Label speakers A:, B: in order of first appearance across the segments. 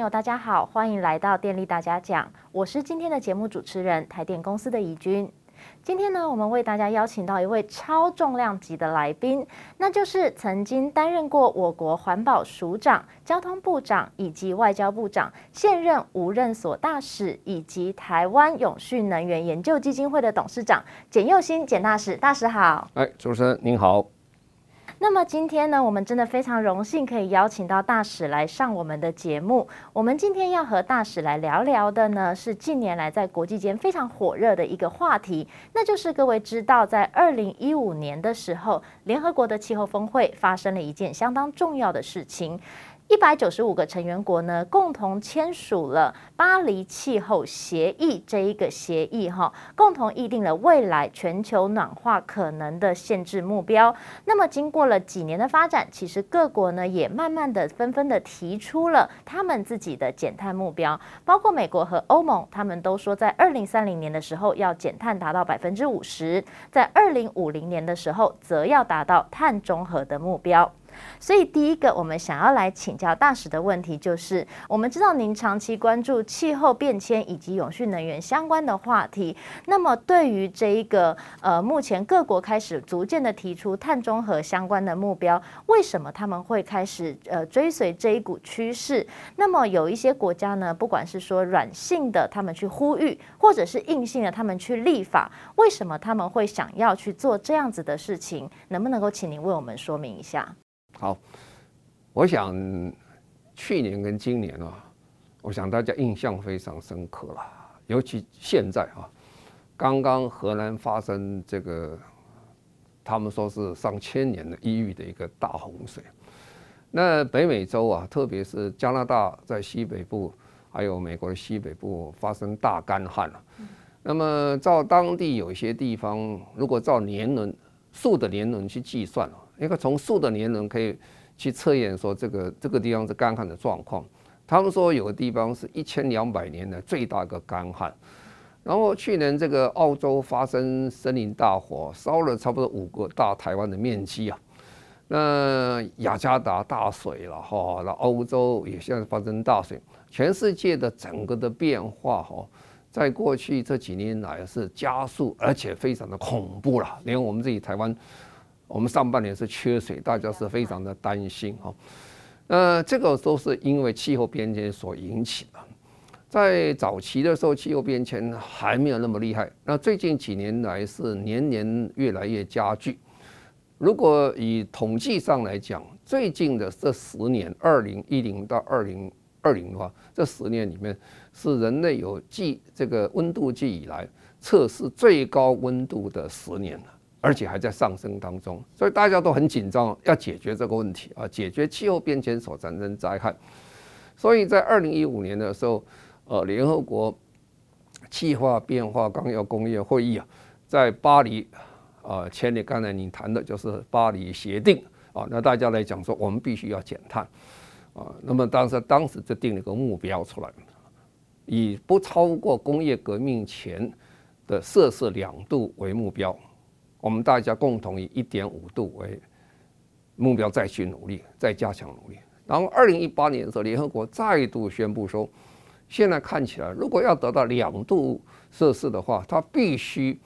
A: 朋友，大家好，欢迎来到电力大家讲，我是今天的节目主持人台电公司的怡君。今天呢，我们为大家邀请到一位超重量级的来宾，那就是曾经担任过我国环保署长、交通部长以及外交部长，现任无任所大使，以及台湾永续能源研究基金会的董事长简佑新简大使。大使好。
B: 哎，主持人您好。
A: 那么今天呢，我们真的非常荣幸可以邀请到大使来上我们的节目。我们今天要和大使来聊聊的呢，是近年来在国际间非常火热的一个话题，那就是各位知道，在二零一五年的时候，联合国的气候峰会发生了一件相当重要的事情。一百九十五个成员国呢，共同签署了巴黎气候协议这一个协议哈，共同议定了未来全球暖化可能的限制目标。那么经过了几年的发展，其实各国呢也慢慢的纷纷的提出了他们自己的减碳目标，包括美国和欧盟，他们都说在二零三零年的时候要减碳达到百分之五十，在二零五零年的时候则要达到碳中和的目标。所以，第一个我们想要来请教大使的问题就是：我们知道您长期关注气候变迁以及永续能源相关的话题，那么对于这一个呃，目前各国开始逐渐的提出碳中和相关的目标，为什么他们会开始呃追随这一股趋势？那么有一些国家呢，不管是说软性的他们去呼吁，或者是硬性的他们去立法，为什么他们会想要去做这样子的事情？能不能够请您为我们说明一下？
B: 好，我想去年跟今年啊，我想大家印象非常深刻了，尤其现在啊，刚刚荷兰发生这个，他们说是上千年的一遇的一个大洪水，那北美洲啊，特别是加拿大在西北部，还有美国的西北部发生大干旱了，那么照当地有一些地方，如果照年轮数的年轮去计算啊一个从树的年轮可以去测验说这个这个地方是干旱的状况。他们说有个地方是一千两百年的最大个干旱。然后去年这个澳洲发生森林大火，烧了差不多五个大台湾的面积啊。那雅加达大水了哈，那欧洲也现在发生大水，全世界的整个的变化哈，在过去这几年来是加速，而且非常的恐怖了，连我们自己台湾。我们上半年是缺水，大家是非常的担心哈。呃，这个都是因为气候变迁所引起的。在早期的时候，气候变迁还没有那么厉害。那最近几年来是年年越来越加剧。如果以统计上来讲，最近的这十年，二零一零到二零二零的话，这十年里面是人类有记这个温度计以来测试最高温度的十年了。而且还在上升当中，所以大家都很紧张，要解决这个问题啊，解决气候变迁所产生灾害。所以在二零一五年的时候，呃，联合国气候变化纲要工业会议啊，在巴黎啊签的，刚才你谈的就是巴黎协定啊，那大家来讲说，我们必须要减碳啊，那么当时当时就定了个目标出来，以不超过工业革命前的摄氏两度为目标。我们大家共同以一点五度为目标，再去努力，再加强努力。然后，二零一八年的时候，联合国再度宣布说，现在看起来，如果要得到两度摄氏的话，它必须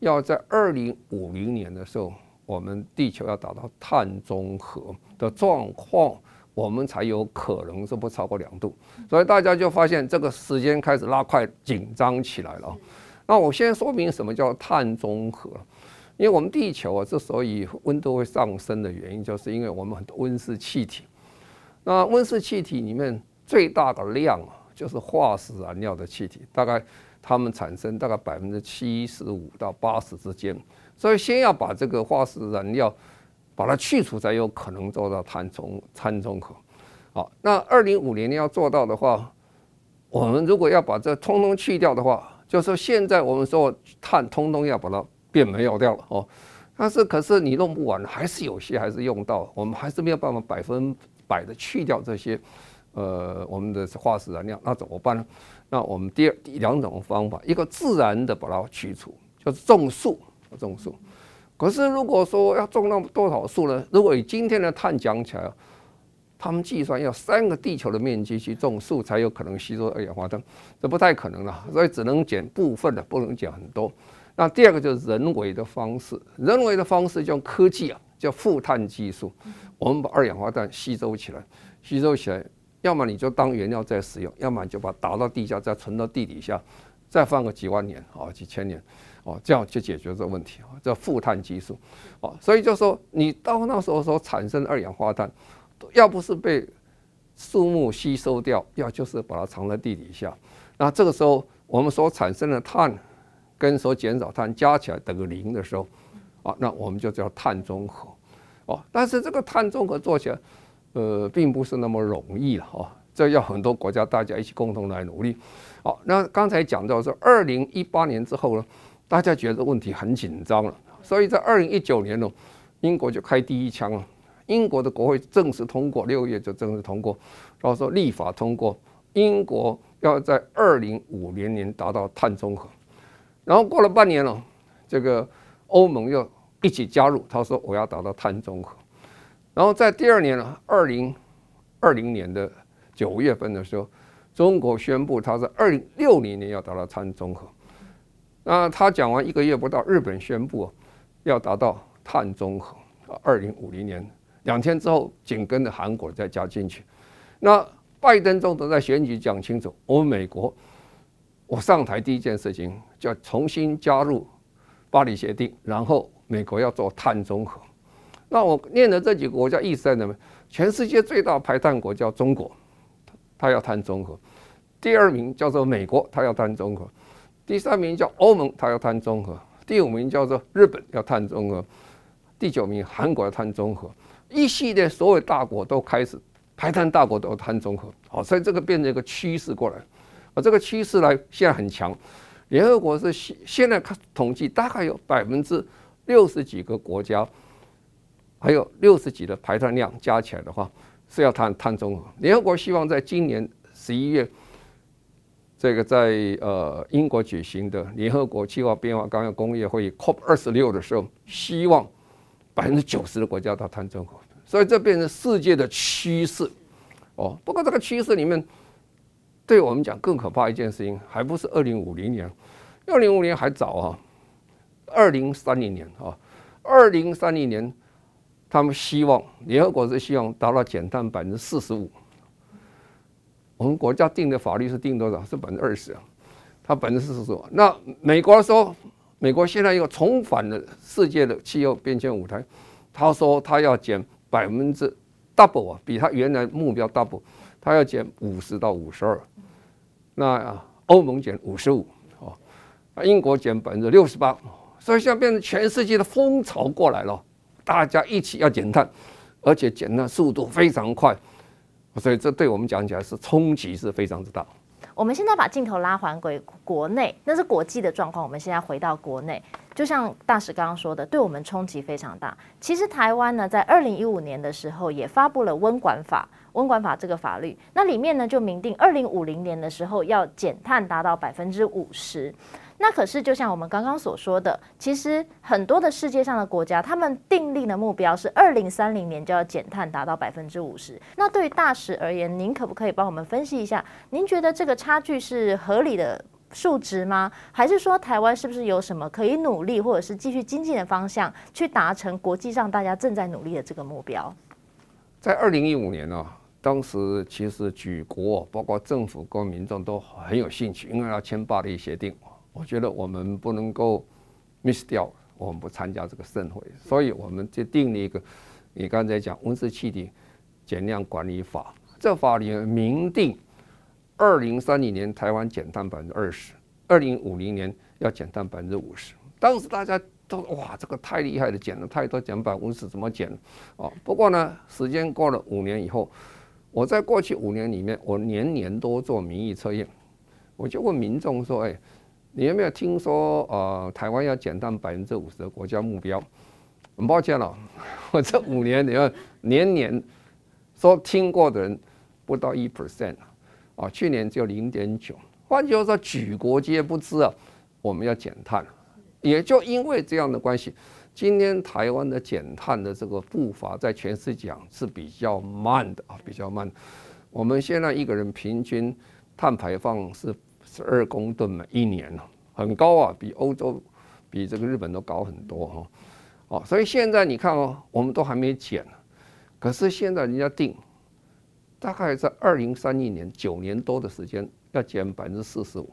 B: 要在二零五零年的时候，我们地球要达到碳中和的状况，我们才有可能是不超过两度。所以大家就发现这个时间开始拉快，紧张起来了。那我先说明什么叫碳中和。因为我们地球啊，之所以温度会上升的原因，就是因为我们很多温室气体。那温室气体里面最大的量啊，就是化石燃料的气体，大概它们产生大概百分之七十五到八十之间。所以先要把这个化石燃料把它去除，才有可能做到碳中碳中和。好，那二零五零年要做到的话，我们如果要把这通通去掉的话，就是现在我们说碳通通要把它。变没有掉了哦，但是可是你弄不完，还是有些还是用到，我们还是没有办法百分百的去掉这些，呃，我们的化石燃料，那怎么办呢？那我们第二两种方法，一个自然的把它去除，就是种树，种树。可是如果说要种那么多少树呢？如果以今天的碳讲起来，他们计算要三个地球的面积去种树才有可能吸收二氧化碳，这不太可能了，所以只能减部分的，不能减很多。那第二个就是人为的方式，人为的方式叫科技啊，叫负碳技术，我们把二氧化碳吸收起来，吸收起来，要么你就当原料再使用，要么你就把它打到地下，再存到地底下，再放个几万年啊，几千年，哦，这样就解决这个问题啊，叫负碳技术，哦，所以就说你到那时候所产生二氧化碳。要不是被树木吸收掉，要就是把它藏在地底下。那这个时候，我们所产生的碳跟所减少碳加起来等于零的时候，啊，那我们就叫碳中和。哦，但是这个碳中和做起来，呃，并不是那么容易了。哦，这要很多国家大家一起共同来努力。好，那刚才讲到说，二零一八年之后呢，大家觉得问题很紧张了，所以在二零一九年呢，英国就开第一枪了。英国的国会正式通过，六月就正式通过，然后说立法通过，英国要在二零五零年达到碳中和。然后过了半年了，这个欧盟又一起加入，他说我要达到碳中和。然后在第二年了，二零二零年的九月份的时候，中国宣布他在二零六零年要达到碳中和。那他讲完一个月不到，日本宣布要达到碳中和，二零五零年。两天之后，紧跟着韩国再加进去。那拜登总统在选举讲清楚，我们美国，我上台第一件事情就重新加入巴黎协定，然后美国要做碳中和。那我念的这几个国家意思在哪？全世界最大排碳国叫中国，他要碳中和；第二名叫做美国，他要碳中和；第三名叫欧盟，他要碳中和；第五名叫做日本，要碳中和；第九名韩国要碳中和。一系列所有大国都开始排碳，大国都碳中和，好，所以这个变成一个趋势过来，啊，这个趋势呢现在很强。联合国是现现在看统计，大概有百分之六十几个国家，还有六十几的排碳量加起来的话是要碳碳中和。联合国希望在今年十一月，这个在呃英国举行的联合国气候变化纲要工业会议 COP 二十六的时候，希望。百分之九十的国家到碳中和，所以这变成世界的趋势。哦，不过这个趋势里面，对我们讲更可怕一件事情，还不是二零五零年，二零五零年还早啊，二零三零年啊，二零三零年，他们希望联合国是希望达到减碳百分之四十五。我们国家定的法律是定多少？是百分之二十啊，它百分之四十五。那美国说。美国现在又重返了世界的气候变迁舞台，他说他要减百分之 double 啊，比他原来目标 double，他要减五十到五十二，那欧盟减五十五，哦，英国减百分之六十八，所以现在变成全世界的风潮过来了，大家一起要减碳，而且减的速度非常快，所以这对我们讲起来是冲击是非常之大。
A: 我们现在把镜头拉回国内，那是国际的状况。我们现在回到国内，就像大使刚刚说的，对我们冲击非常大。其实台湾呢，在二零一五年的时候也发布了温管法，温管法这个法律，那里面呢就明定二零五零年的时候要减碳达到百分之五十。那可是，就像我们刚刚所说的，其实很多的世界上的国家，他们订立的目标是二零三零年就要减碳达到百分之五十。那对于大使而言，您可不可以帮我们分析一下？您觉得这个差距是合理的数值吗？还是说台湾是不是有什么可以努力，或者是继续精进的方向，去达成国际上大家正在努力的这个目标？
B: 在二零一五年呢、当时其实举国包括政府跟民众都很有兴趣，因为要签巴黎协定。我觉得我们不能够 miss 掉，我们不参加这个盛会，所以我们就定了一个，你刚才讲温室气体减量管理法，这法里面明定，二零三零年台湾减碳百分之二十，二零五零年要减碳百分之五十。当时大家都哇，这个太厉害了，减了太多，减百分之怎么减？哦，不过呢，时间过了五年以后，我在过去五年里面，我年年都做民意测验，我就问民众说，哎。你有没有听说呃，台湾要减碳百分之五十的国家目标？很抱歉了，我这五年里面年年说听过的人不到一 percent 啊，去年只有零点九。换句话说，举国皆不知啊，我们要减碳。也就因为这样的关系，今天台湾的减碳的这个步伐，在全世界讲是比较慢的啊，比较慢。我们现在一个人平均碳排放是十二公吨每一年，很高啊，比欧洲、比这个日本都高很多哈。哦，所以现在你看哦，我们都还没减呢，可是现在人家定，大概在二零三一年九年多的时间要减百分之四十五。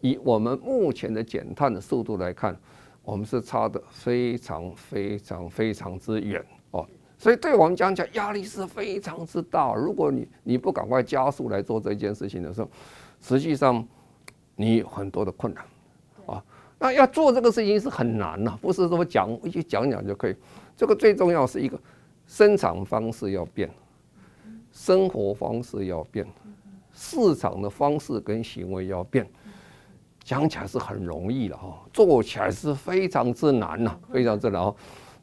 B: 以我们目前的减碳的速度来看。我们是差的非常非常非常之远哦，所以对我们讲讲压力是非常之大。如果你你不赶快加速来做这件事情的时候，实际上你有很多的困难啊。那要做这个事情是很难呐，不是说讲一讲讲就可以。这个最重要是一个生产方式要变，生活方式要变，市场的方式跟行为要变。讲起来是很容易的哈，做起来是非常之难呐，非常之难哦。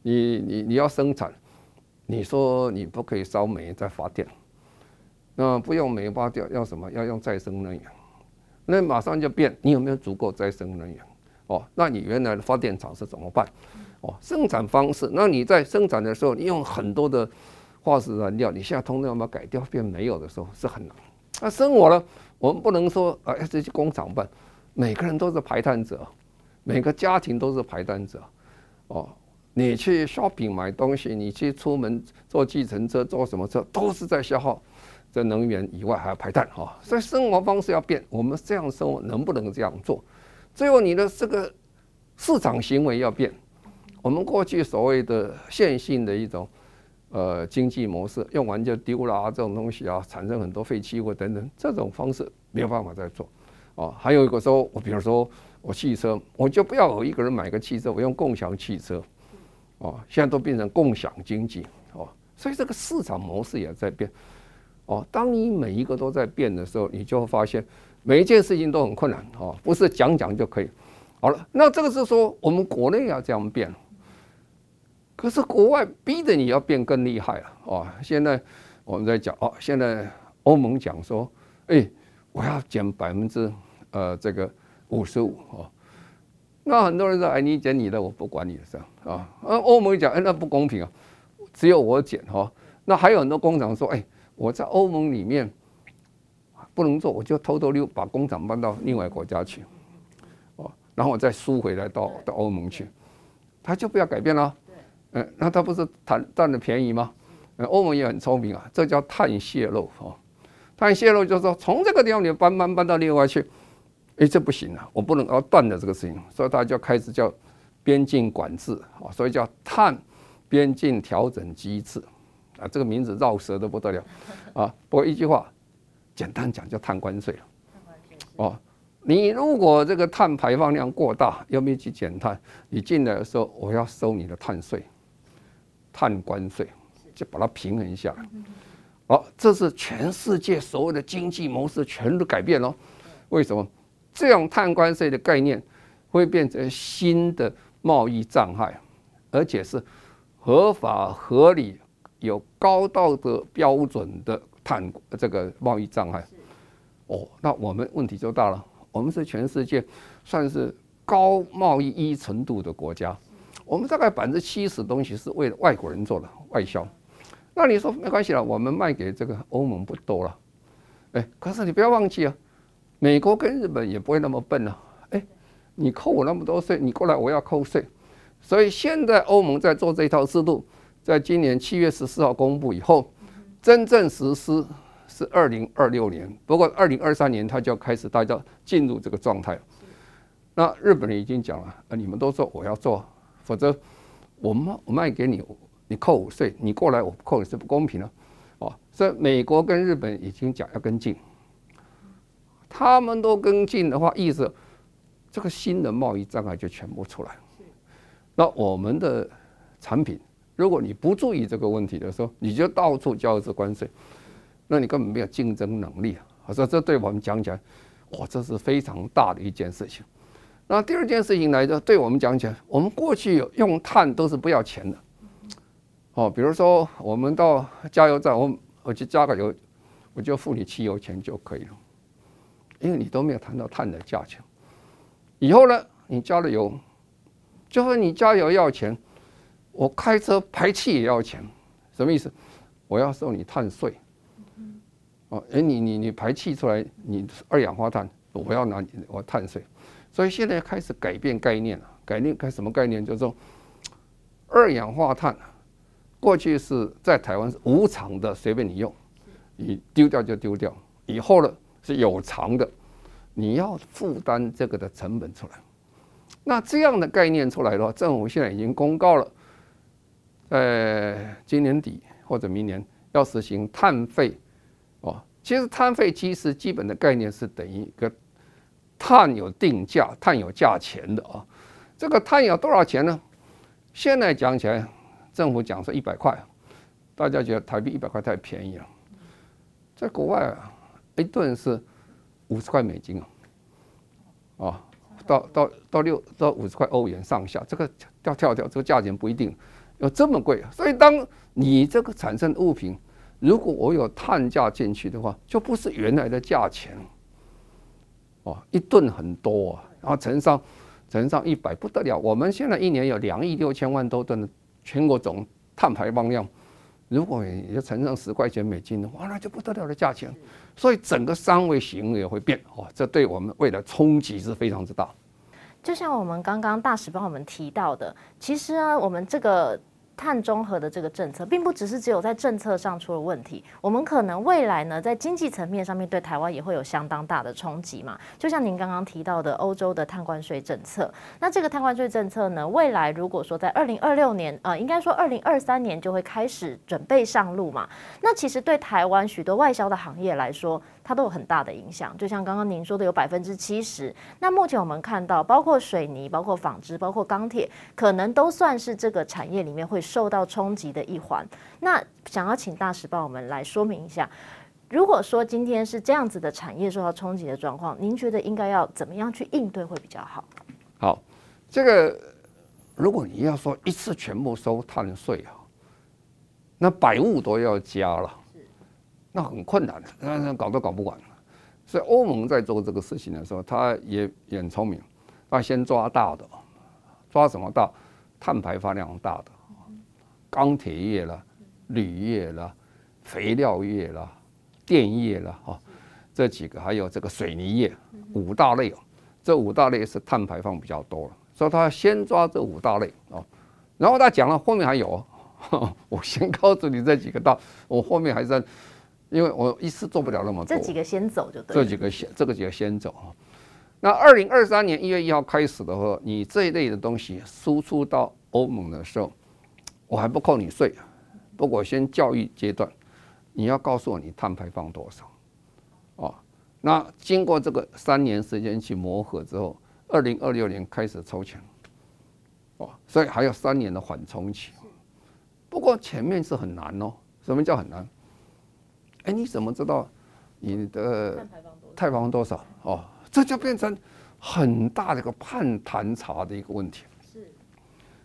B: 你你你要生产，你说你不可以烧煤再发电，那不用煤发电要什么？要用再生能源，那马上就变。你有没有足够再生能源？哦，那你原来的发电厂是怎么办？哦，生产方式，那你在生产的时候，你用很多的化石燃料，你现在通通要把它改掉变没有的时候是很难。那生活呢？我们不能说啊，这些工厂办。每个人都是排碳者，每个家庭都是排碳者，哦，你去 shopping 买东西，你去出门坐计程车、坐什么车，都是在消耗这能源以外还要排碳哈。所以生活方式要变，我们这样生活能不能这样做？最后你的这个市场行为要变。我们过去所谓的线性的一种呃经济模式，用完就丢了啊，这种东西啊，产生很多废弃物等等，这种方式没有办法再做。哦，还有一个说，我比如说我汽车，我就不要我一个人买个汽车，我用共享汽车。哦，现在都变成共享经济。哦，所以这个市场模式也在变。哦，当你每一个都在变的时候，你就会发现每一件事情都很困难。哦，不是讲讲就可以。好了，那这个是说我们国内要这样变，可是国外逼着你要变更厉害了。哦，现在我们在讲，哦，现在欧盟讲说，哎。我要减百分之呃这个五十五哦，那很多人说哎，你减你的，我不管你的这样啊。呃，欧盟讲哎，那不公平啊，只有我减哈。那还有很多工厂说哎，我在欧盟里面不能做，我就偷偷溜把工厂搬到另外国家去哦，然后我再输回来到到欧盟去，他就不要改变了。嗯，那他不是贪占了便宜吗？欧盟也很聪明啊，这叫碳泄漏哦。碳泄漏就是说，从这个地方你搬搬搬到另外去，哎，这不行啊，我不能要断了这个事情，所以大家就开始叫边境管制啊，所以叫碳边境调整机制啊，这个名字绕舌的不得了啊。不过一句话，简单讲叫碳关税了哦，你如果这个碳排放量过大，要没去减碳，你进来的时候我要收你的碳税、碳关税，就把它平衡下来。好，这是全世界所有的经济模式全都改变了。为什么？这样碳关税的概念会变成新的贸易障碍，而且是合法、合理、有高道德标准的碳这个贸易障碍。哦，那我们问题就大了。我们是全世界算是高贸易依存度的国家，我们大概百分之七十东西是为了外国人做的外销。那你说没关系了，我们卖给这个欧盟不多了，哎，可是你不要忘记啊，美国跟日本也不会那么笨啊，哎，你扣我那么多税，你过来我要扣税，所以现在欧盟在做这套制度，在今年七月十四号公布以后，真正实施是二零二六年，不过二零二三年它就要开始大家进入这个状态。那日本人已经讲了，啊，你们都说我要做，否则我卖我卖给你。你扣五税，你过来我扣你是不公平的，哦，所以美国跟日本已经讲要跟进，他们都跟进的话，意思这个新的贸易障碍就全部出来了。那我们的产品，如果你不注意这个问题的时候，你就到处交这关税，那你根本没有竞争能力。啊，所以这对我们讲起来，哇，这是非常大的一件事情。那第二件事情来着，对我们讲起来，我们过去有用碳都是不要钱的。哦，比如说我们到加油站，我我去加个油，我就付你汽油钱就可以了，因为你都没有谈到碳的价钱。以后呢，你加了油，就说你加油要钱，我开车排气也要钱，什么意思？我要收你碳税。哦，哎，你你你排气出来，你二氧化碳，我要拿你我碳税。所以现在开始改变概念了，改变改什么概念？就是说，二氧化碳过去是在台湾是无偿的，随便你用，你丢掉就丢掉。以后呢是有偿的，你要负担这个的成本出来。那这样的概念出来的话，政府现在已经公告了，在今年底或者明年要实行碳费。哦，其实碳费其实基本的概念是等于一个。碳有定价，碳有价钱的啊。这个碳有多少钱呢？现在讲起来，政府讲说一百块，大家觉得台币一百块太便宜了。在国外啊，一吨是五十块美金啊，啊，到到到六到五十块欧元上下，这个跳跳跳，这个价钱不一定有这么贵。所以，当你这个产生物品，如果我有碳价进去的话，就不是原来的价钱。哦，一吨很多啊，然后乘上乘上一百不得了。我们现在一年有两亿六千万多吨的全国总碳排放量，如果也乘上十块钱美金的话，那就不得了的价钱。所以整个三维行为会变哦，这对我们未来冲击是非常之大。
A: 就像我们刚刚大使帮我们提到的，其实啊，我们这个。碳中和的这个政策，并不只是只有在政策上出了问题，我们可能未来呢，在经济层面上面对台湾也会有相当大的冲击嘛。就像您刚刚提到的欧洲的碳关税政策，那这个碳关税政策呢，未来如果说在二零二六年，呃，应该说二零二三年就会开始准备上路嘛。那其实对台湾许多外销的行业来说，它都有很大的影响。就像刚刚您说的，有百分之七十。那目前我们看到，包括水泥、包括纺织、包括钢铁，可能都算是这个产业里面会。受到冲击的一环，那想要请大使帮我们来说明一下，如果说今天是这样子的产业受到冲击的状况，您觉得应该要怎么样去应对会比较好？
B: 好，这个如果你要说一次全部收碳税啊，那百物都要加了，那很困难的，那那搞都搞不完。所以欧盟在做这个事情的时候，他也也很聪明，他先抓大的，抓什么大？碳排放量大的。钢铁业了，铝业了，肥料业了，电业了，哈，这几个还有这个水泥业，五大类，这五大类是碳排放比较多了，所以他先抓这五大类啊，然后他讲了后面还有，我先告诉你这几个大，我后面还在，因为我一次做不了那么多，
A: 这几个先走就对，
B: 这几个先这个几个先走啊，那二零二三年一月一号开始的话，你这一类的东西输出到欧盟的时候。我还不扣你税，不过先教育阶段，你要告诉我你碳排放多少，哦，那经过这个三年时间去磨合之后，二零二六年开始抽钱，哦，所以还有三年的缓冲期。不过前面是很难哦，什么叫很难？哎，你怎么知道你的碳排放多少？哦，这就变成很大的一个碳盘查的一个问题。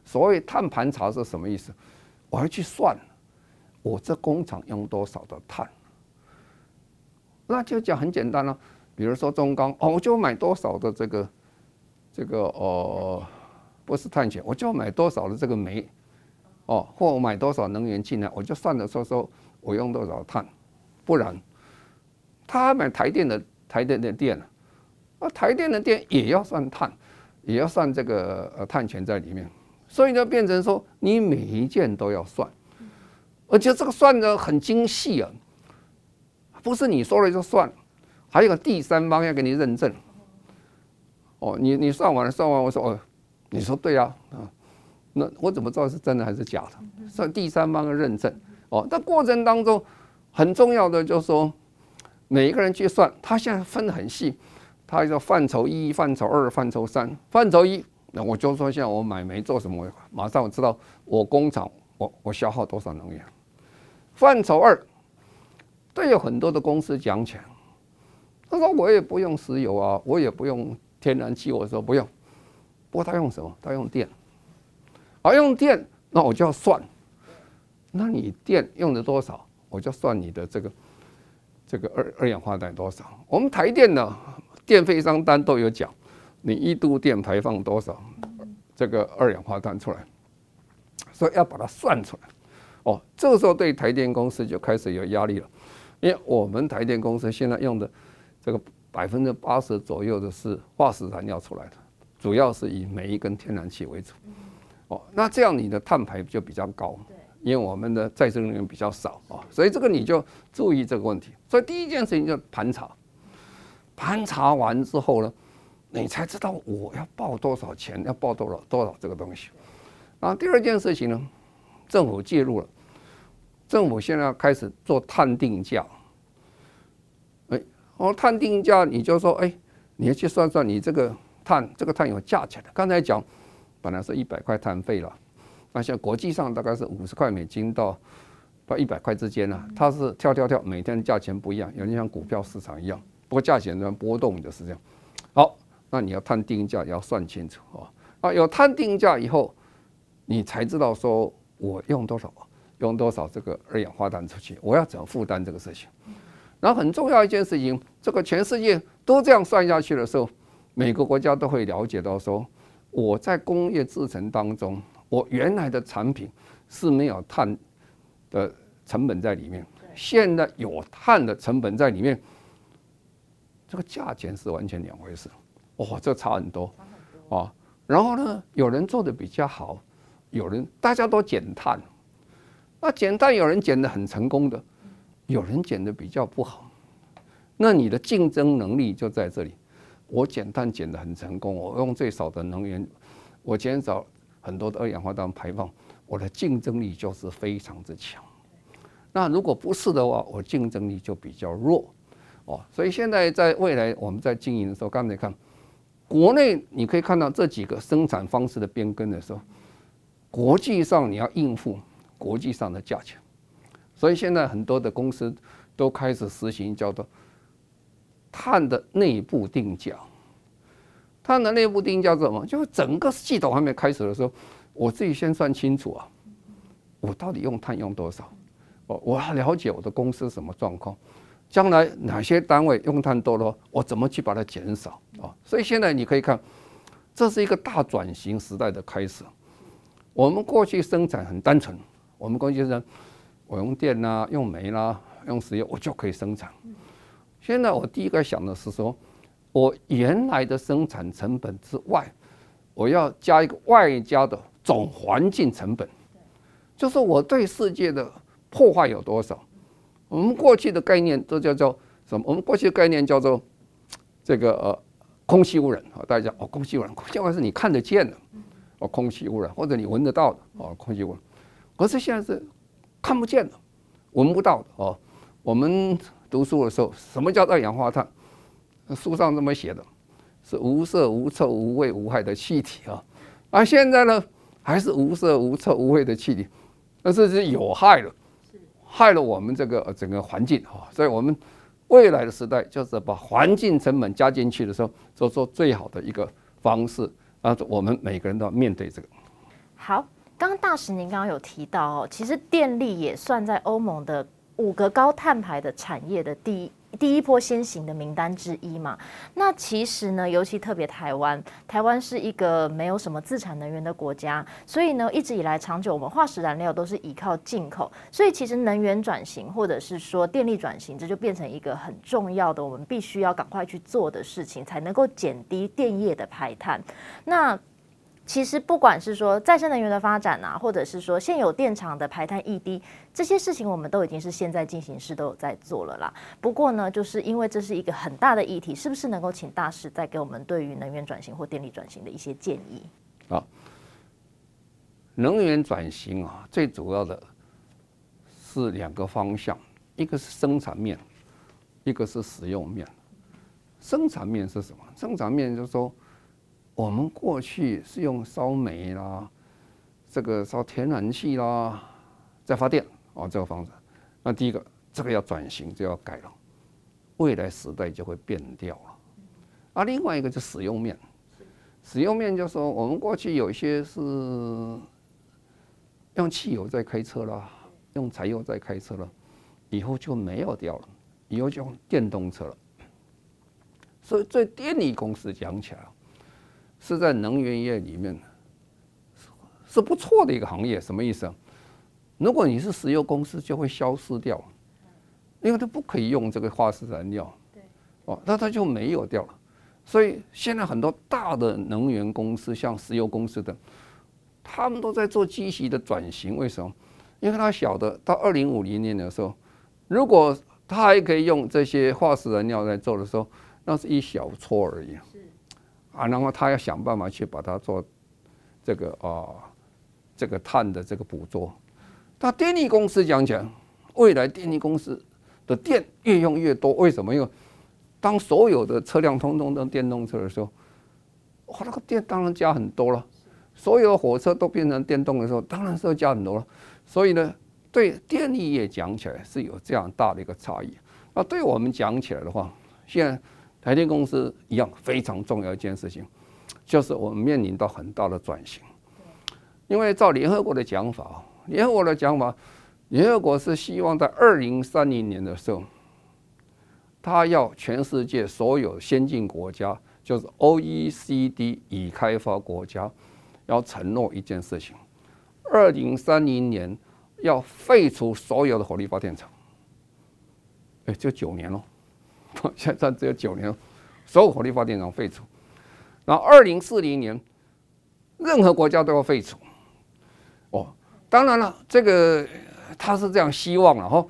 B: 所谓碳盘查是什么意思？我要去算，我这工厂用多少的碳，那就讲很简单了。比如说中钢，哦，我就买多少的这个这个哦，不是碳权，我就买多少的这个煤，哦，或我买多少能源进来，我就算了说说我用多少碳，不然他买台电的台电的电，啊，台电的电也要算碳，也要算这个呃碳权在里面。所以就变成说，你每一件都要算，而且这个算的很精细啊，不是你说了就算，还有个第三方要给你认证。哦，你你算完了，算完我说哦，你说对啊，啊，那我怎么知道是真的还是假的？算第三方的认证。哦，那过程当中很重要的就是说，每一个人去算，他现在分得很细，他叫范畴一、范畴二、范畴三、范畴一。那我就说，现在我买煤做什么？马上我知道我工厂我我消耗多少能源。范畴二，对有很多的公司讲起来，他说我也不用石油啊，我也不用天然气。我说不用，不过他用什么？他用电。而用电，那我就要算。那你电用了多少？我就算你的这个这个二二氧化碳多少。我们台电呢，电费商单都有讲。你一度电排放多少？这个二氧化碳出来，所以要把它算出来。哦，这个时候对台电公司就开始有压力了，因为我们台电公司现在用的这个百分之八十左右的是化石燃料出来的，主要是以煤跟天然气为主。哦，那这样你的碳排就比较高，因为我们的再生能源比较少啊，所以这个你就注意这个问题。所以第一件事情就盘查，盘查完之后呢，你才知道我要报多少钱，要报多少多少这个东西。然后第二件事情呢，政府介入了。政府现在要开始做碳定价，哎，哦，碳定价你就说，哎，你要去算算你这个碳，这个碳有价钱的。刚才讲，本来是一百块碳费了，那像国际上大概是五十块美金到到一百块之间呢，它是跳跳跳，每天价钱不一样，有点像股票市场一样，不过价钱呢波动就是这样。好，那你要探定价要算清楚啊，啊，有探定价以后，你才知道说我用多少。用多少这个二氧化碳出去？我要怎么负担这个事情？然后很重要一件事情，这个全世界都这样算下去的时候，每个国家都会了解到说，我在工业制程当中，我原来的产品是没有碳的成本在里面，现在有碳的成本在里面，这个价钱是完全两回事。哇，这差很多啊！然后呢，有人做的比较好，有人大家都减碳。那减碳有人减的很成功的，有人减的比较不好，那你的竞争能力就在这里。我减碳减得很成功，我用最少的能源，我减少很多的二氧化碳排放，我的竞争力就是非常之强。那如果不是的话，我竞争力就比较弱。哦，所以现在在未来我们在经营的时候，刚才看国内你可以看到这几个生产方式的变更的时候，国际上你要应付。国际上的价钱，所以现在很多的公司都开始实行叫做碳的内部定价。碳的内部定义叫什么？就是整个系统还没开始的时候，我自己先算清楚啊，我到底用碳用多少？我我要了解我的公司什么状况，将来哪些单位用碳多了，我怎么去把它减少啊？所以现在你可以看，这是一个大转型时代的开始。我们过去生产很单纯。我们公司是，我用电啦、用煤啦、用石油，我就可以生产。现在我第一个想的是说，我原来的生产成本之外，我要加一个外加的总环境成本，就是我对世界的破坏有多少。我们过去的概念都叫做什么？我们过去的概念叫做 这个呃空气污染啊，大家讲哦，空气污染，空气污染是你看得见的哦，空气污染或者你闻得到的哦，空气污染。可是现在是看不见的、闻不到的哦。我们读书的时候，什么叫二氧化碳？书上这么写的，是无色、无臭、无味、无害的气体啊。而现在呢，还是无色、无臭、无味的气体，那这是有害的，害了我们这个整个环境啊。所以我们未来的时代，就是把环境成本加进去的时候，做做最好的一个方式啊。我们每个人都要面对这个。
A: 好。刚刚大使您刚刚有提到哦，其实电力也算在欧盟的五个高碳排的产业的第一第一波先行的名单之一嘛。那其实呢，尤其特别台湾，台湾是一个没有什么自产能源的国家，所以呢，一直以来长久我们化石燃料都是依靠进口，所以其实能源转型或者是说电力转型，这就变成一个很重要的我们必须要赶快去做的事情，才能够减低电业的排碳。那其实不管是说再生能源的发展啊，或者是说现有电厂的排碳溢低，这些事情我们都已经是现在进行式都有在做了啦。不过呢，就是因为这是一个很大的议题，是不是能够请大使再给我们对于能源转型或电力转型的一些建议？
B: 好，能源转型啊，最主要的是两个方向，一个是生产面，一个是使用面。生产面是什么？生产面就是说。我们过去是用烧煤啦，这个烧天然气啦，在发电哦，这个方式。那第一个，这个要转型就要改了，未来时代就会变掉了。啊，另外一个就使用面，使用面就是说，我们过去有些是用汽油在开车了，用柴油在开车了，以后就没有掉了，以后就用电动车了。所以，对电力公司讲起来。是在能源业里面是不错的一个行业。什么意思？如果你是石油公司，就会消失掉，因为它不可以用这个化石燃料，哦，那它就没有掉了。所以现在很多大的能源公司，像石油公司的，他们都在做积极的转型。为什么？因为他晓得到二零五零年的时候，如果他还可以用这些化石燃料来做的时候，那是一小撮而已。啊，然后他要想办法去把它做这个啊，这个碳的这个捕捉。那电力公司讲讲，未来电力公司的电越用越多，为什么？因为当所有的车辆通通都电动车的时候，哇，那个电当然加很多了。所有的火车都变成电动的时候，当然是要加很多了。所以呢，对电力业讲起来是有这样大的一个差异。那对我们讲起来的话，现在台电公司一样非常重要一件事情，就是我们面临到很大的转型。因为照联合国的讲法。联合国的讲法，联合国是希望在二零三零年的时候，他要全世界所有先进国家，就是 OECD 已开发国家，要承诺一件事情：二零三零年要废除所有的火力发电厂。哎，就九年了，现在只有九年了，所有火力发电厂废除。然后二零四零年，任何国家都要废除。哦。当然了，这个他是这样希望了哈，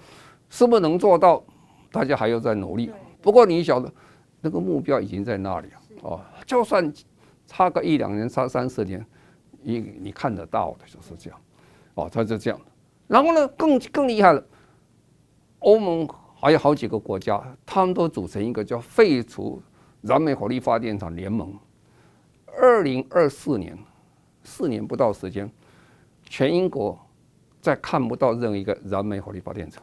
B: 是不是能做到？大家还要再努力。不过你晓得，那个目标已经在那里哦。就算差个一两年，差三四年，你你看得到的就是这样。哦，他就这样。然后呢，更更厉害了，欧盟还有好几个国家，他们都组成一个叫废除燃煤火力发电厂联盟。二零二四年，四年不到时间。全英国再看不到任何一个燃煤火力发电厂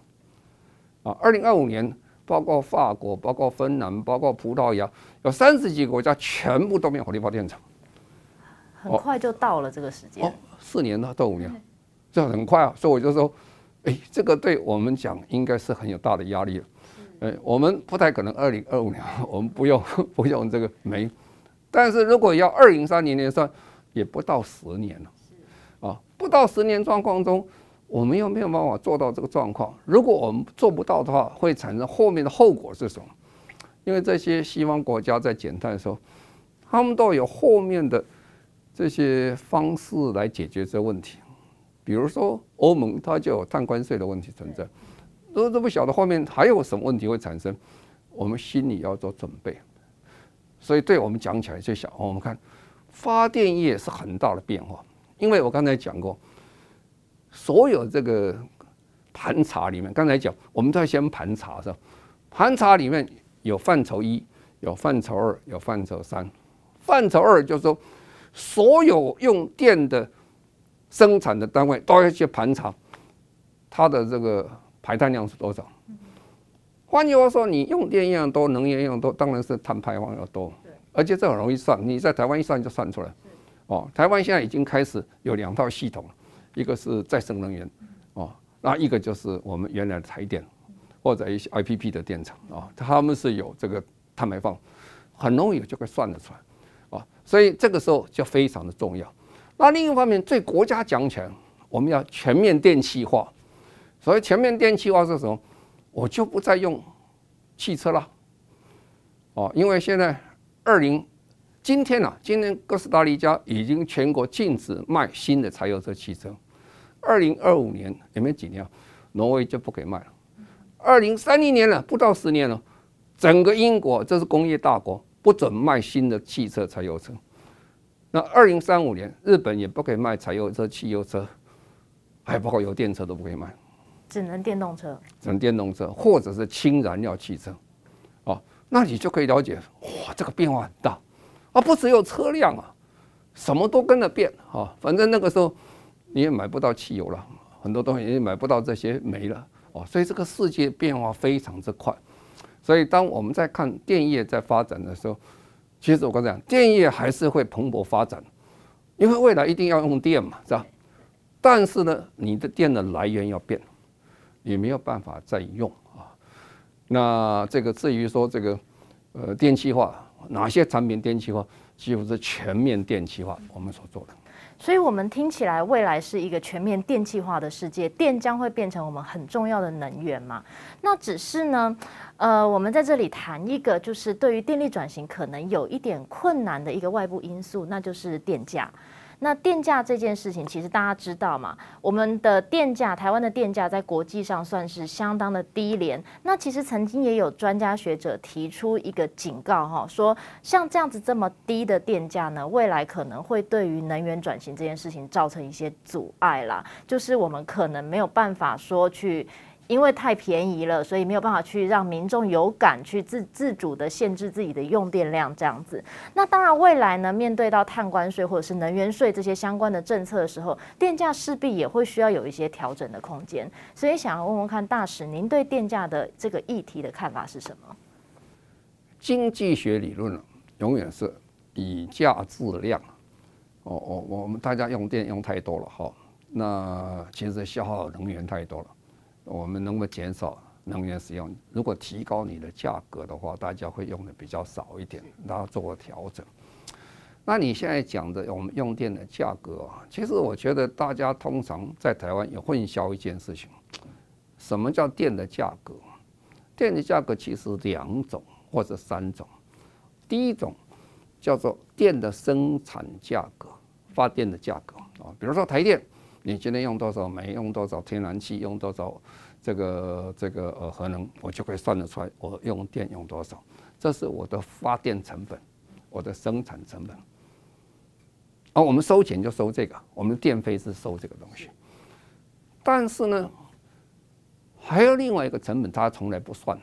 B: 啊！二零二五年，包括法国、包括芬兰、包括葡萄牙，有三十几个国家全部都没有火力发电厂。
A: 很快就到了这个时间。哦，
B: 四年了，到五年，这很快啊！所以我就说，哎，这个对我们讲应该是很有大的压力了。哎，我们不太可能二零二五年 我们不用 不用这个煤，但是如果要二零三零年算，也不到十年了。啊不到十年状况中，我们又没有办法做到这个状况。如果我们做不到的话，会产生后面的后果是什么？因为这些西方国家在减碳的时候，他们都有后面的这些方式来解决这个问题。比如说欧盟，它就有碳关税的问题存在。都都不晓得后面还有什么问题会产生，我们心里要做准备。所以对我们讲起来就想，我们看发电业是很大的变化。因为我刚才讲过，所有这个盘查里面，刚才讲我们都要先盘查是吧？盘查里面有范畴一，有范畴二，有范畴三。范畴二就是说，所有用电的生产的单位都要去盘查它的这个排碳量是多少。换句话说，你用电一样多，能源一样多，当然是碳排放要多。而且这很容易算，你在台湾一算就算出来。哦，台湾现在已经开始有两套系统，一个是再生能源，哦，那一个就是我们原来的台电或者一些 IPP 的电厂啊，他们是有这个碳排放，很容易就可以算得出来，啊，所以这个时候就非常的重要。那另一方面，对国家讲起来，我们要全面电气化。所谓全面电气化是什么？我就不再用汽车了，哦，因为现在二零。今天呢、啊，今天哥斯达黎加已经全国禁止卖新的柴油车汽车。二零二五年也没几年？挪威就不给卖了。二零三零年了，不到十年了，整个英国这是工业大国，不准卖新的汽车、柴油车。那二零三五年，日本也不可以卖柴油车、汽油车，还包括油电车都不可以卖，
A: 只能电动车，
B: 只能电动车或者是氢燃料汽车。哦，那你就可以了解，哇，这个变化很大。啊，不只有车辆啊，什么都跟着变啊。反正那个时候你也买不到汽油了，很多东西也买不到这些煤了哦。所以这个世界变化非常之快。所以当我们在看电业在发展的时候，其实我刚才讲，电业还是会蓬勃发展，因为未来一定要用电嘛，是吧？但是呢，你的电的来源要变，你没有办法再用啊。那这个至于说这个呃电气化。哪些产品电气化，几乎是全面电气化，我们所做的。
A: 所以我们听起来未来是一个全面电气化的世界，电将会变成我们很重要的能源嘛。那只是呢，呃，我们在这里谈一个，就是对于电力转型可能有一点困难的一个外部因素，那就是电价。那电价这件事情，其实大家知道嘛，我们的电价，台湾的电价在国际上算是相当的低廉。那其实曾经也有专家学者提出一个警告，哈，说像这样子这么低的电价呢，未来可能会对于能源转型这件事情造成一些阻碍啦，就是我们可能没有办法说去。因为太便宜了，所以没有办法去让民众有感去自自主的限制自己的用电量这样子。那当然，未来呢，面对到碳关税或者是能源税这些相关的政策的时候，电价势必也会需要有一些调整的空间。所以想要问问看大使，您对电价的这个议题的看法是什么？
B: 经济学理论永远是以价制量。哦哦，我们大家用电用太多了哈，那其实消耗能源太多了。我们能够减少能源使用？如果提高你的价格的话，大家会用的比较少一点，然后做个调整。那你现在讲的我们用电的价格啊，其实我觉得大家通常在台湾也混淆一件事情：什么叫电的价格？电的价格其实两种或者三种。第一种叫做电的生产价格，发电的价格啊，比如说台电。你今天用多少煤，用多少天然气，用多少这个这个呃核能，我就可以算得出来我用电用多少。这是我的发电成本，我的生产成本。而我们收钱就收这个，我们电费是收这个东西。但是呢，还有另外一个成本，它从来不算，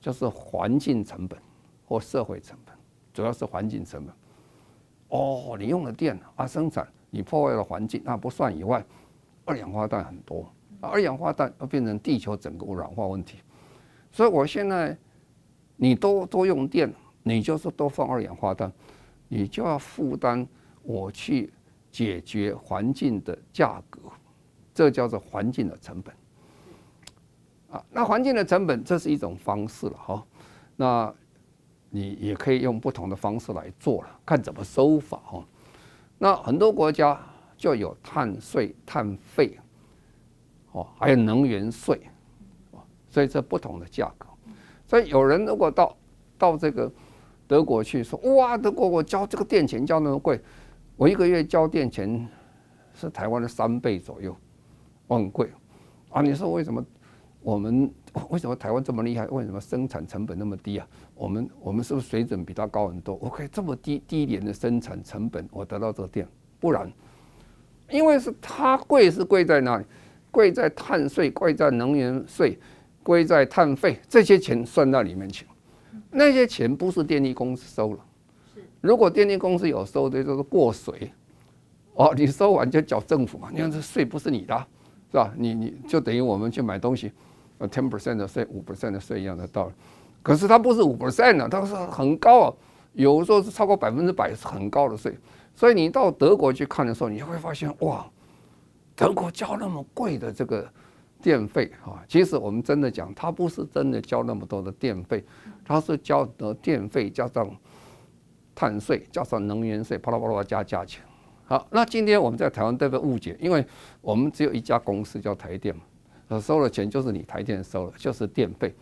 B: 就是环境成本或社会成本，主要是环境成本。哦，你用了电啊，生产。你破坏了环境，那不算以外，二氧化碳很多，二氧化碳要变成地球整个污染化问题。所以我现在，你多多用电，你就是多放二氧化碳，你就要负担我去解决环境的价格，这叫做环境的成本。啊，那环境的成本这是一种方式了哈，那你也可以用不同的方式来做了，看怎么收法哈。那很多国家就有碳税、碳费，哦，还有能源税，所以这不同的价格。所以有人如果到到这个德国去说，哇，德国我交这个电钱交那么贵，我一个月交电钱是台湾的三倍左右，我很贵啊！你说为什么我们为什么台湾这么厉害？为什么生产成本那么低啊？我们我们是不是水准比他高很多？我可以这么低低廉的生产成本，我得到这个电，不然，因为是它贵是贵在哪里？贵在碳税，贵在能源税，贵在碳费，这些钱算到里面去。那些钱不是电力公司收了，如果电力公司有收的，就是过水。哦，你收完就缴政府嘛，你看这税不是你的，是吧？你你就等于我们去买东西，呃，ten percent 的税，五 percent 的税一样的道理。可是它不是五 percent 的，它是很高啊，有时候是超过百分之百，是很高的税。所以你到德国去看的时候，你会发现哇，德国交那么贵的这个电费啊，其实我们真的讲，它不是真的交那么多的电费，它是交的电费加上碳税加上能源税，啪啦啪啦加价钱。好，那今天我们在台湾都被误解，因为我们只有一家公司叫台电嘛，收了钱就是你台电收了，就是电费。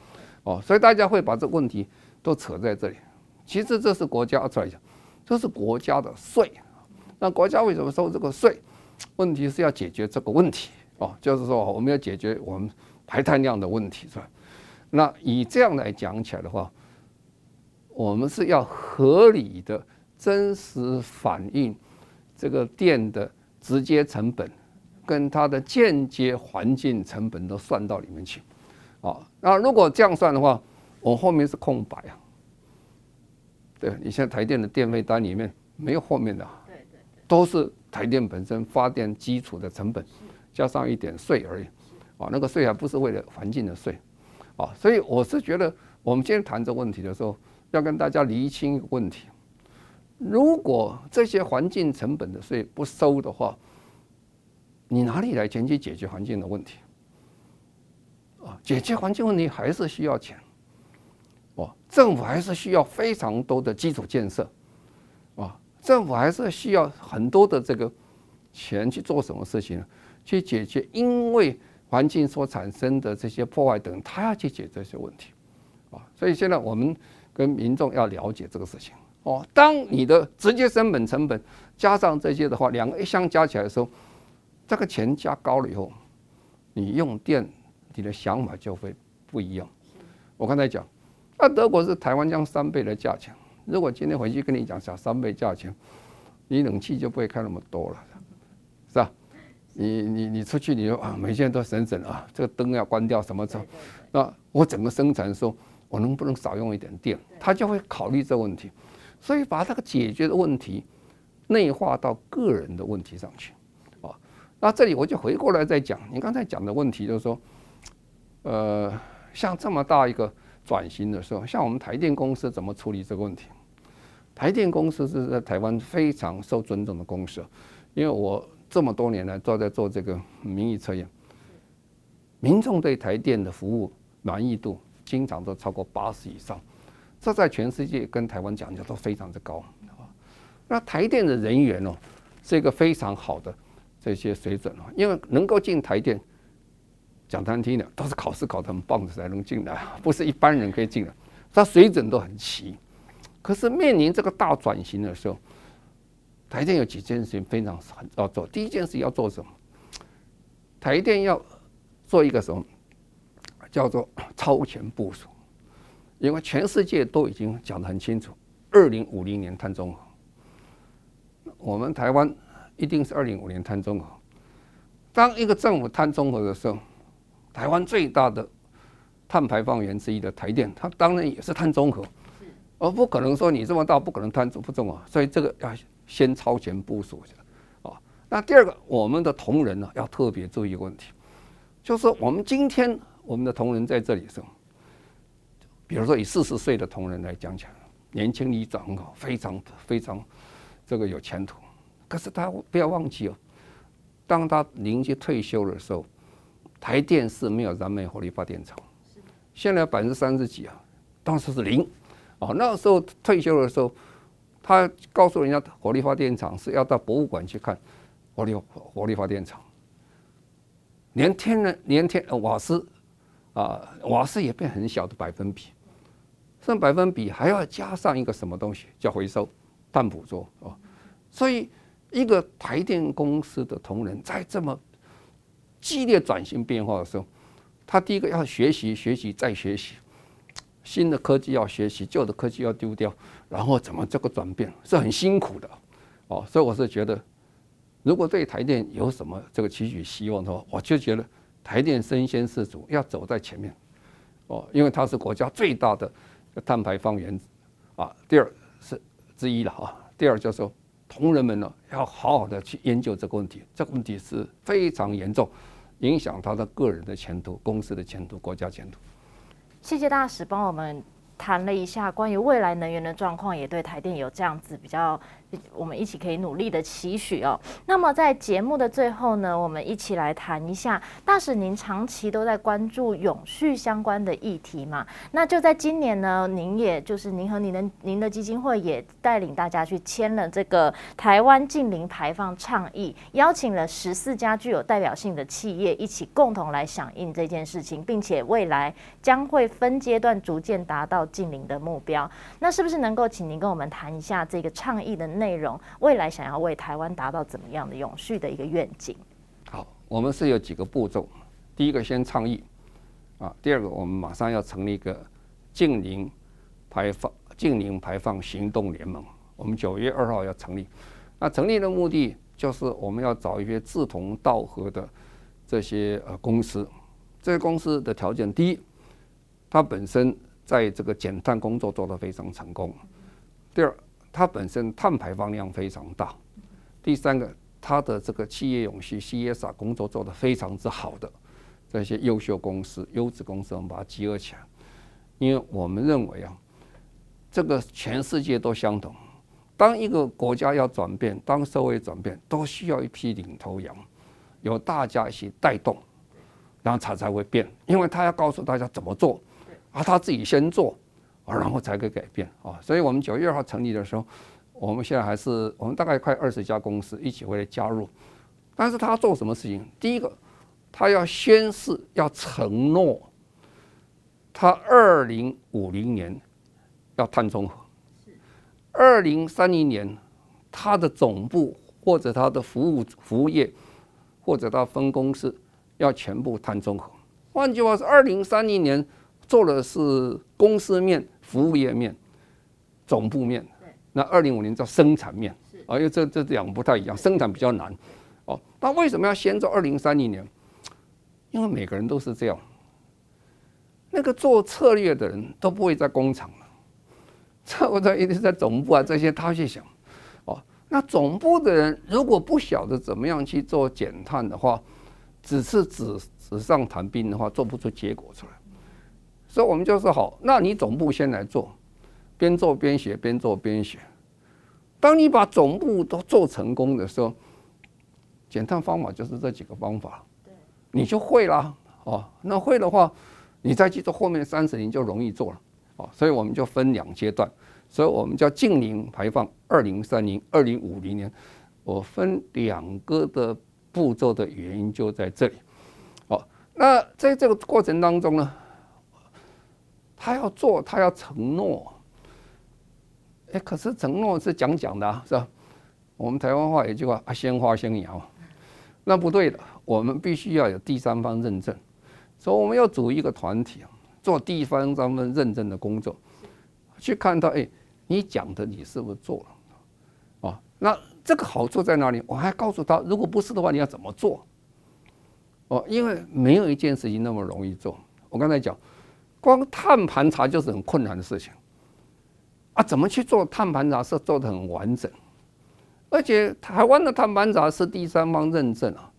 B: 哦，所以大家会把这问题都扯在这里。其实这是国家出来讲，这是国家的税。那国家为什么收这个税？问题是要解决这个问题哦，就是说我们要解决我们排碳量的问题，是吧？那以这样来讲起来的话，我们是要合理的、真实反映这个电的直接成本跟它的间接环境成本都算到里面去。啊，那如果这样算的话，我后面是空白啊。对，你现在台电的电费单里面没有后面的，对对，都是台电本身发电基础的成本，加上一点税而已。啊，那个税还不是为了环境的税。啊，所以我是觉得，我们今天谈这个问题的时候，要跟大家厘清一个问题：如果这些环境成本的税不收的话，你哪里来钱去解决环境的问题？啊，解决环境问题还是需要钱，哦，政府还是需要非常多的基础建设，啊，政府还是需要很多的这个钱去做什么事情呢？去解决因为环境所产生的这些破坏等，他要去解决这些问题啊。所以现在我们跟民众要了解这个事情哦。当你的直接成本成本加上这些的话，两个一相加起来的时候，这个钱加高了以后，你用电你的想法就会不一样。我刚才讲，那德国是台湾将三倍的价钱，如果今天回去跟你讲讲三倍价钱，你冷气就不会开那么多了，是吧？你你你出去，你说啊，每天都省省啊，这个灯要关掉，什么时候？那我整个生产的时候，我能不能少用一点电？他就会考虑这个问题，所以把这个解决的问题内化到个人的问题上去啊。那这里我就回过来再讲，你刚才讲的问题就是说，呃，像这么大一个转型的时候，像我们台电公司怎么处理这个问题？台电公司是在台湾非常受尊重的公司，因为我。这么多年来都在做这个民意测验，民众对台电的服务满意度经常都超过八十以上，这在全世界跟台湾讲的都非常的高。那台电的人员哦，是一个非常好的这些水准哦，因为能够进台电，讲难听的都是考试考得很棒的才能进来，不是一般人可以进来，他水准都很齐。可是面临这个大转型的时候，台电有几件事情非常很要做。第一件事要做什么？台电要做一个什么？叫做超前部署。因为全世界都已经讲得很清楚，二零五零年碳中和。我们台湾一定是二零五年碳中和。当一个政府碳中和的时候，台湾最大的碳排放源之一的台电，它当然也是碳中和，而不可能说你这么大不可能碳中不中和。所以这个要。先超前部署一下，啊，那第二个，我们的同仁呢，要特别注意一个问题，就是我们今天我们的同仁在这里的时候，比如说以四十岁的同仁来讲起来，年轻力壮很好，非常非常这个有前途。可是他不要忘记哦，当他临近退休的时候，台电是没有燃煤火力发电厂，现在百分之三十几啊，当时是零，啊，那个时候退休的时候。他告诉人家，火力发电厂是要到博物馆去看火力火力发电厂，连天然连天瓦斯啊瓦斯也变很小的百分比，这百分比还要加上一个什么东西叫回收碳捕捉哦，所以一个台电公司的同仁在这么激烈转型变化的时候，他第一个要学习学习再学习。新的科技要学习，旧的科技要丢掉，然后怎么这个转变是很辛苦的，哦，所以我是觉得，如果对台电有什么这个期许希望的话，我就觉得台电身先士卒，要走在前面，哦，因为它是国家最大的碳排放源，啊，第二是之一了啊，第二就是说同仁们呢要好好的去研究这个问题，这个问题是非常严重，影响他的个人的前途、公司的前途、国家前途。
A: 谢谢大使帮我们谈了一下关于未来能源的状况，也对台电有这样子比较。我们一起可以努力的期许哦。那么在节目的最后呢，我们一起来谈一下，大使您长期都在关注永续相关的议题嘛？那就在今年呢，您也就是您和您的您的基金会也带领大家去签了这个台湾近零排放倡议，邀请了十四家具有代表性的企业一起共同来响应这件事情，并且未来将会分阶段逐渐达到近零的目标。那是不是能够请您跟我们谈一下这个倡议的内内容，未来想要为台湾达到怎么样的永续的一个愿景？
B: 好，我们是有几个步骤。第一个先倡议啊，第二个我们马上要成立一个净零排放净零排放行动联盟。我们九月二号要成立，那成立的目的就是我们要找一些志同道合的这些呃公司。这些公司的条件，第一，它本身在这个减碳工作做得非常成功；第二。它本身碳排放量非常大，第三个，它的这个企业永续 CSR 工作做得非常之好的这些优秀公司、优质公司，我们把它集合起来，因为我们认为啊，这个全世界都相同，当一个国家要转变，当社会转变，都需要一批领头羊，由大家一起带动，然后它才会变，因为他要告诉大家怎么做，啊他自己先做。然后才可以改变啊！所以我们九月二号成立的时候，我们现在还是我们大概快二十家公司一起会来加入，但是他要做什么事情？第一个，他要宣誓，要承诺，他二零五零年要碳中和，二零三零年他的总部或者他的服务服务业或者他分公司要全部碳中和。换句话说，二零三零年做的是公司面、服务业面、总部面，那二零五零叫生产面，啊，因为这这两个不太一样，生产比较难。哦，那为什么要先做二零三零年？因为每个人都是这样，那个做策略的人都不会在工厂了，这我在一定在总部啊这些，他去想，哦，那总部的人如果不晓得怎么样去做减碳的话，只是纸纸上谈兵的话，做不出结果出来。所以我们就说好，那你总部先来做，边做边学，边做边学。当你把总部都做成功的时候，减碳方法就是这几个方法，你就会啦哦。那会的话，你再去做后面三十年就容易做了哦。所以我们就分两阶段，所以我们叫净零排放，二零三零、二零五零年，我分两个的步骤的原因就在这里。哦，那在这个过程当中呢，他要做，他要承诺，哎，可是承诺是讲讲的啊，是吧？我们台湾话有句话啊，先花先摇。那不对的，我们必须要有第三方认证，所以我们要组一个团体，做第三方认证的工作，去看到哎，你讲的你是不是做了？啊，那这个好处在哪里？我还告诉他，如果不是的话，你要怎么做？哦，因为没有一件事情那么容易做。我刚才讲，光碳盘查就是很困难的事情，啊，怎么去做碳盘查是做得很完整？而且台湾的碳盘查是第三方认证啊，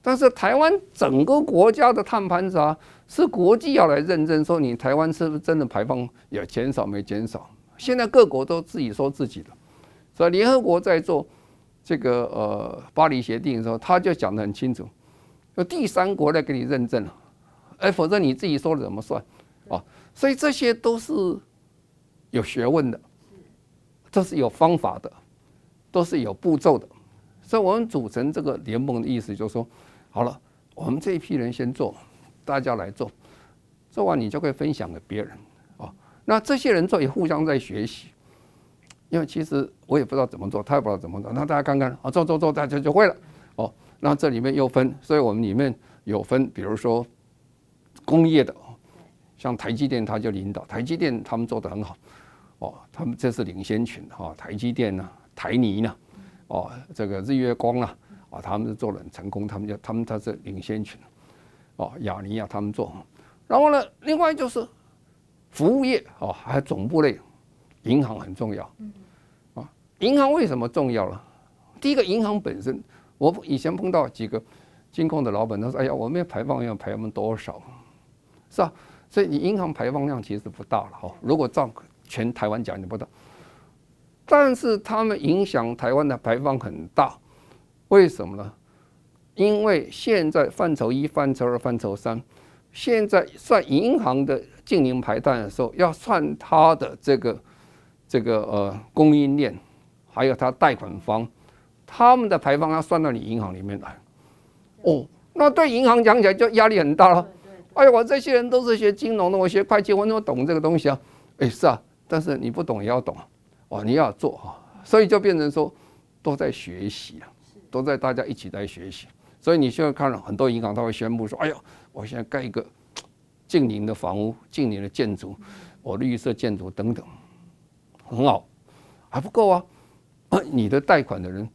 B: 但是台湾整个国家的碳盘查是国际要来认证，说你台湾是不是真的排放有减少没减少？现在各国都自己说自己的，所以联合国在做这个呃巴黎协定的时候，他就讲得很清楚，有第三国来给你认证了，哎，否则你自己说了怎么算？啊？所以这些都是有学问的，这是有方法的。都是有步骤的，所以我们组成这个联盟的意思就是说，好了，我们这一批人先做，大家来做，做完你就可以分享给别人啊。那这些人做也互相在学习，因为其实我也不知道怎么做，他也不知道怎么做，那大家看看啊，做做做，大家就会了哦。那这里面又分，所以我们里面有分，比如说工业的，像台积电他就领导，台积电他们做得很好哦，他们这是领先群哈，台积电呢。台泥呢？哦，这个日月光啊，啊，他们是做得很成功，他们就他们他是领先群，哦，亚泥啊，他们做，然后呢，另外就是服务业哦，还有总部类，银行很重要，啊，银行为什么重要了？第一个，银行本身，我以前碰到几个金控的老板，他说：“哎呀，我们排放要排放多少？是吧？所以你银行排放量其实不大了哈，如果照全台湾讲，你不大。”但是他们影响台湾的排放很大，为什么呢？因为现在范畴一、范畴二、范畴三，现在算银行的净零排碳的时候，要算它的这个这个呃供应链，还有它贷款方，他们的排放要算到你银行里面来。哦，那对银行讲起来就压力很大了。哎呀，我这些人都是学金融的，我学会计，我怎么懂这个东西啊？哎，是啊，但是你不懂也要懂。哦，你要做哈，所以就变成说都在学习啊，都在大家一起在学习。所以你现在看了很多银行，他会宣布说：“哎呦，我现在盖一个 净零的房屋、净零的建筑，我绿色建筑等等，很好，还不够啊！你的贷款的人，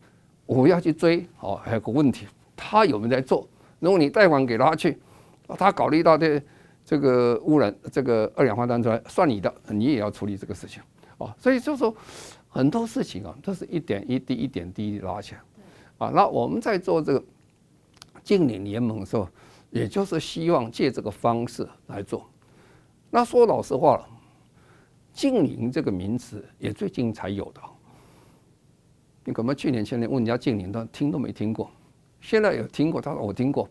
B: 我要去追哦，还有个问题，他有没有在做？如果你贷款给他去，他考虑到这这个污染，这个二氧化碳出来，算你的，你也要处理这个事情。”哦，所以就说很多事情啊，都是一点一滴、一点滴拉起来。啊，那我们在做这个净零联盟的时候，也就是希望借这个方式来做。那说老实话了，净零这个名词也最近才有的。你可能去年前年问人家净零，他听都没听过。现在有听过，他说我听过，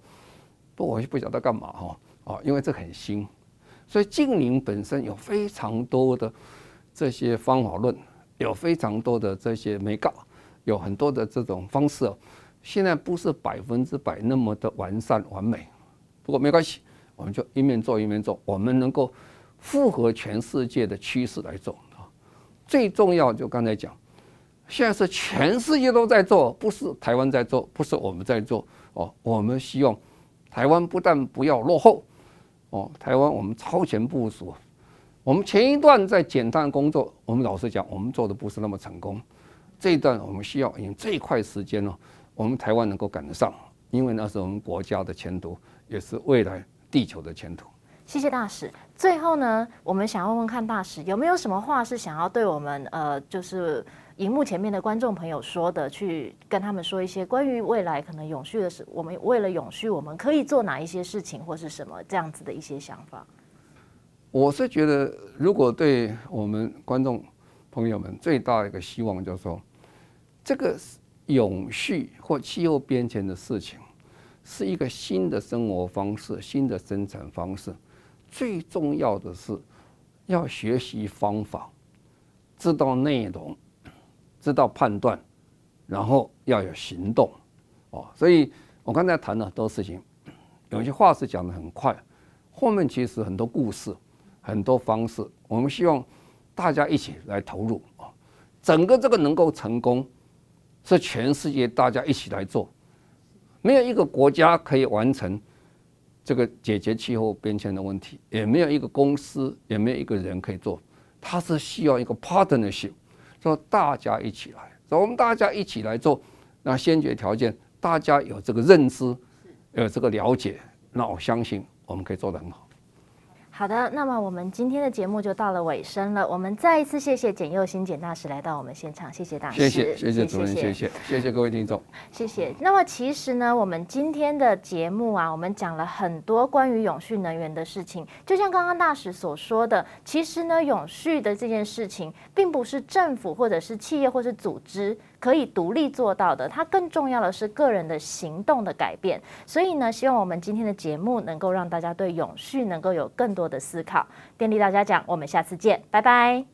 B: 我也不晓得干嘛哈。啊，因为这很新，所以净零本身有非常多的。这些方法论有非常多的这些没搞，有很多的这种方式，现在不是百分之百那么的完善完美，不过没关系，我们就一面做一面做，我们能够符合全世界的趋势来做啊。最重要就刚才讲，现在是全世界都在做，不是台湾在做，不是我们在做哦。我们希望台湾不但不要落后哦，台湾我们超前部署。我们前一段在减碳工作，我们老实讲，我们做的不是那么成功。这一段我们需要用最快时间呢。我们台湾能够赶得上，因为那是我们国家的前途，也是未来地球的前途。
A: 谢谢大使。最后呢，我们想问问看大使有没有什么话是想要对我们呃，就是荧幕前面的观众朋友说的，去跟他们说一些关于未来可能永续的事。我们为了永续，我们可以做哪一些事情，或是什么这样子的一些想法？
B: 我是觉得，如果对我们观众朋友们最大的一个希望，就是说这个。永续或气候变迁的事情，是一个新的生活方式、新的生产方式。最重要的是要学习方法，知道内容，知道判断，然后要有行动。哦，所以我刚才谈了很多事情，有些话是讲得很快，后面其实很多故事、很多方式，我们希望大家一起来投入啊，整个这个能够成功。是全世界大家一起来做，没有一个国家可以完成这个解决气候变迁的问题，也没有一个公司，也没有一个人可以做，它是需要一个 partnership，说大家一起来，说我们大家一起来做，那先决条件大家有这个认知，有这个了解，那我相信我们可以做得很好。
A: 好的，那么我们今天的节目就到了尾声了。我们再一次谢谢简佑新简大使来到我们现场，谢谢大使，
B: 谢谢谢谢主任，谢谢谢谢各位听众，
A: 谢谢。那么其实呢，我们今天的节目啊，我们讲了很多关于永续能源的事情。就像刚刚大使所说的，其实呢，永续的这件事情，并不是政府或者是企业或是组织。可以独立做到的，它更重要的是个人的行动的改变。所以呢，希望我们今天的节目能够让大家对永续能够有更多的思考。电力大家讲，我们下次见，拜拜。